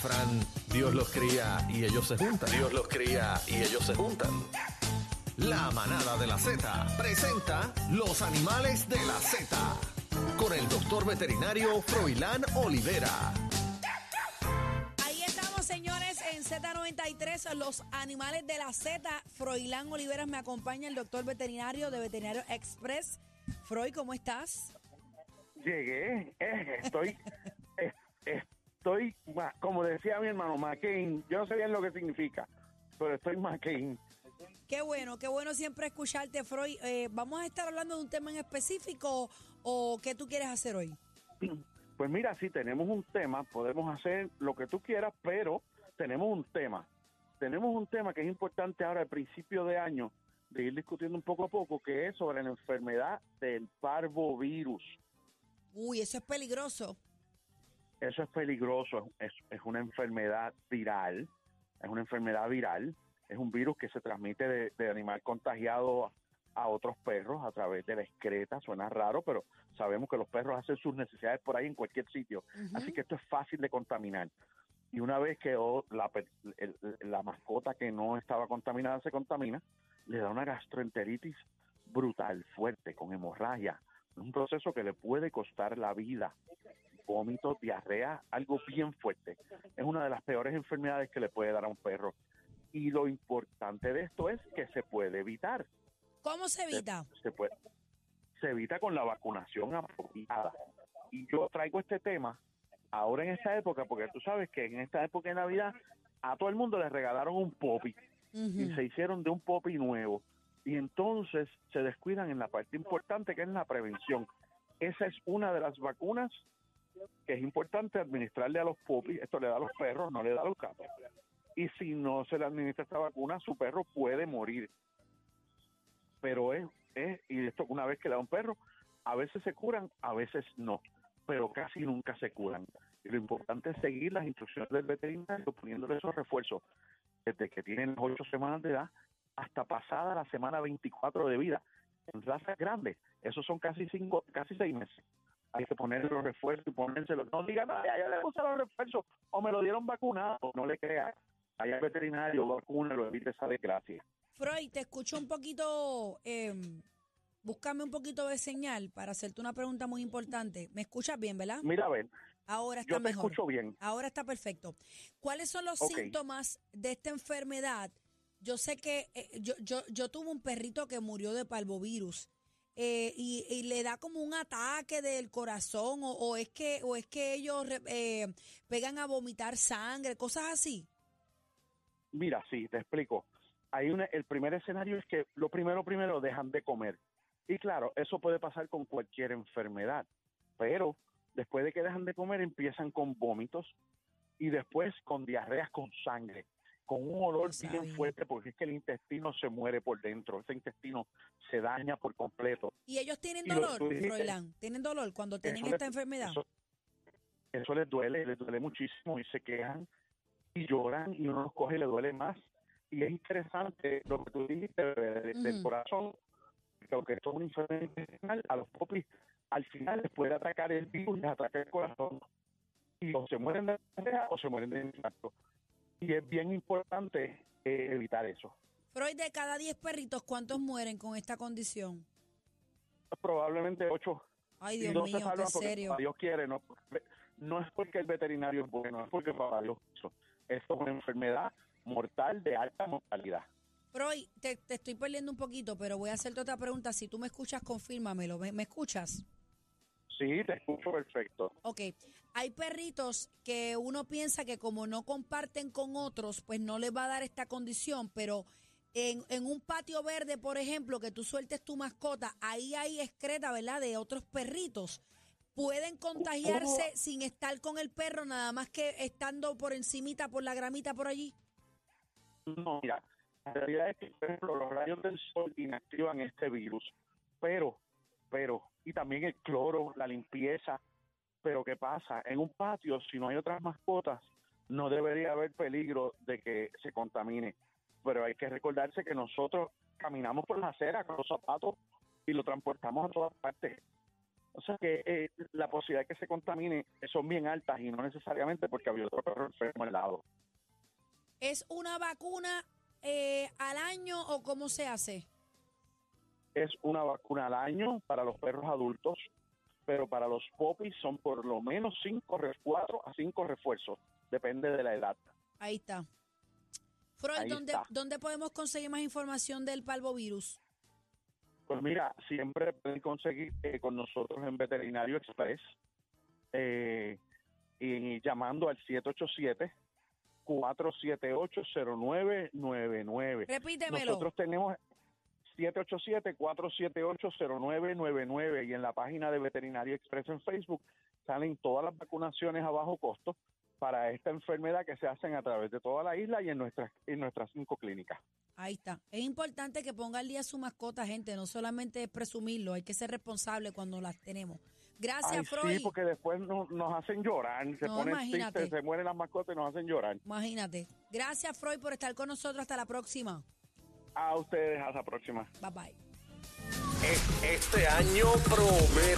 refrán, Dios los cría y ellos se juntan. Dios los cría y ellos se juntan. La manada de la Z presenta los animales de la Z con el doctor veterinario Froilán Olivera. Ahí estamos, señores, en Z93, los animales de la Z. Froilán Oliveras me acompaña, el doctor veterinario de Veterinario Express. Freud, ¿cómo estás? Llegué, eh, estoy, eh, estoy, ma- como decía mi hermano, McCain. Yo no sé bien lo que significa, pero estoy McCain. Qué bueno, qué bueno siempre escucharte, Freud. Eh, ¿Vamos a estar hablando de un tema en específico o qué tú quieres hacer hoy? Pues mira, si tenemos un tema, podemos hacer lo que tú quieras, pero tenemos un tema. Tenemos un tema que es importante ahora al principio de año, de ir discutiendo un poco a poco, que es sobre la enfermedad del parvovirus. Uy, eso es peligroso. Eso es peligroso, es, es una enfermedad viral, es una enfermedad viral, es un virus que se transmite de, de animal contagiado a otros perros a través de la excreta, suena raro, pero sabemos que los perros hacen sus necesidades por ahí en cualquier sitio, así que esto es fácil de contaminar. Y una vez que la, pe- el- la mascota que no estaba contaminada se contamina, le da una gastroenteritis brutal, fuerte, con hemorragia, un proceso que le puede costar la vida vómitos, diarrea, algo bien fuerte. Es una de las peores enfermedades que le puede dar a un perro. Y lo importante de esto es que se puede evitar. ¿Cómo se evita? Se, puede, se evita con la vacunación apropiada. Y yo traigo este tema ahora en esta época, porque tú sabes que en esta época de Navidad a todo el mundo le regalaron un popi y se hicieron de un popi nuevo. Y entonces se descuidan en la parte importante que es la prevención. Esa es una de las vacunas que es importante administrarle a los popis. Esto le da a los perros, no le da a los gatos. Y si no se le administra esta vacuna, su perro puede morir. Pero es, es y esto una vez que le da un perro, a veces se curan, a veces no. Pero casi nunca se curan. Y lo importante es seguir las instrucciones del veterinario poniéndole esos refuerzos desde que tienen las ocho semanas de edad hasta pasada la semana 24 de vida. En razas grandes, esos son casi cinco, casi seis meses. Hay que ponerle los refuerzos y ponérselos. No digan, "Ay, ya le puse los refuerzos o me lo dieron vacunado. No le crean. Allá el veterinario, vacúnalo, evite esa desgracia. Freud, te escucho un poquito, eh, búscame un poquito de señal para hacerte una pregunta muy importante. ¿Me escuchas bien, verdad? Mira, a ver, Ahora está yo te mejor. escucho bien. Ahora está perfecto. ¿Cuáles son los síntomas de esta enfermedad? Yo sé que eh, yo, yo, yo tuve un perrito que murió de parvovirus eh, y, y le da como un ataque del corazón o, es que o es que ellos eh, pegan a vomitar sangre, cosas así. Mira, sí, te explico. Hay una, el primer escenario es que lo primero, primero, dejan de comer. Y claro, eso puede pasar con cualquier enfermedad, pero después de que dejan de comer empiezan con vómitos y después con diarreas con sangre, con un olor bien fuerte porque es que el intestino se muere por dentro, ese intestino se daña por completo. Y ellos tienen Y dolor, dijiste, Froilán, tienen dolor cuando tienen esta les- enfermedad. Eso, eso les duele, les duele muchísimo y se quejan y lloran y uno los coge y le duele más. Y es interesante lo que tú dijiste de- del corazón, que aunque esto es una enfermedad intestinal, a los popis al final les puede atacar el virus, les ataca el corazón y o se mueren de diarrea o se mueren de infarto. Y es bien importante eh, evitar eso. Freud, de cada 10 perritos, ¿cuántos mueren con esta condición? Probablemente ocho Ay, y Dios no se mío, qué salvan porque serio. Dios quiere, no, no es porque el veterinario es bueno, es porque papá Dios quiso. Esto es una enfermedad mortal de alta mortalidad. Freud, te, te estoy perdiendo un poquito, pero voy a hacerte otra pregunta. Si tú me escuchas, confírmamelo. ¿Me, me escuchas? Sí, te escucho perfecto. Ok. Hay perritos que uno piensa que como no comparten con otros, pues no les va a dar esta condición, pero en, en un patio verde, por ejemplo, que tú sueltes tu mascota, ahí hay excreta, ¿verdad?, de otros perritos. Pueden contagiarse sin estar con el perro, nada más que estando por encimita, por la gramita, por allí. No, mira, la realidad es que, por ejemplo, los rayos del sol inactivan este virus, pero, pero, y también el cloro, la limpieza, pero ¿qué pasa? En un patio, si no hay otras mascotas, no debería haber peligro de que se contamine. Pero hay que recordarse que nosotros caminamos por la acera con los zapatos y lo transportamos a todas partes. O sea que eh, la posibilidad de que se contamine son bien altas y no necesariamente porque había otro perro enfermo al lado. ¿Es una vacuna eh, al año o cómo se hace? Es una vacuna al año para los perros adultos, pero para los popis son por lo menos cinco, re- cuatro a cinco refuerzos, depende de la edad. Ahí está. Freud, Ahí ¿dónde, está. ¿dónde podemos conseguir más información del parvovirus? Pues mira, siempre pueden conseguir eh, con nosotros en Veterinario Express eh, y llamando al 787-478-0999. Repítemelo. Nosotros tenemos 787-478-0999 y en la página de Veterinario Express en Facebook salen todas las vacunaciones a bajo costo para esta enfermedad que se hacen a través de toda la isla y en nuestras, en nuestras cinco clínicas. Ahí está. Es importante que ponga al día su mascota, gente. No solamente es presumirlo, hay que ser responsable cuando las tenemos. Gracias, Ay, Freud. sí, porque después no- nos hacen llorar, se No, ponen imagínate. tristes, se mueren las mascotas y nos hacen llorar. Imagínate. Gracias, Freud, por estar con nosotros. Hasta la próxima. A ustedes, hasta la próxima. Bye bye. E- Este año promete.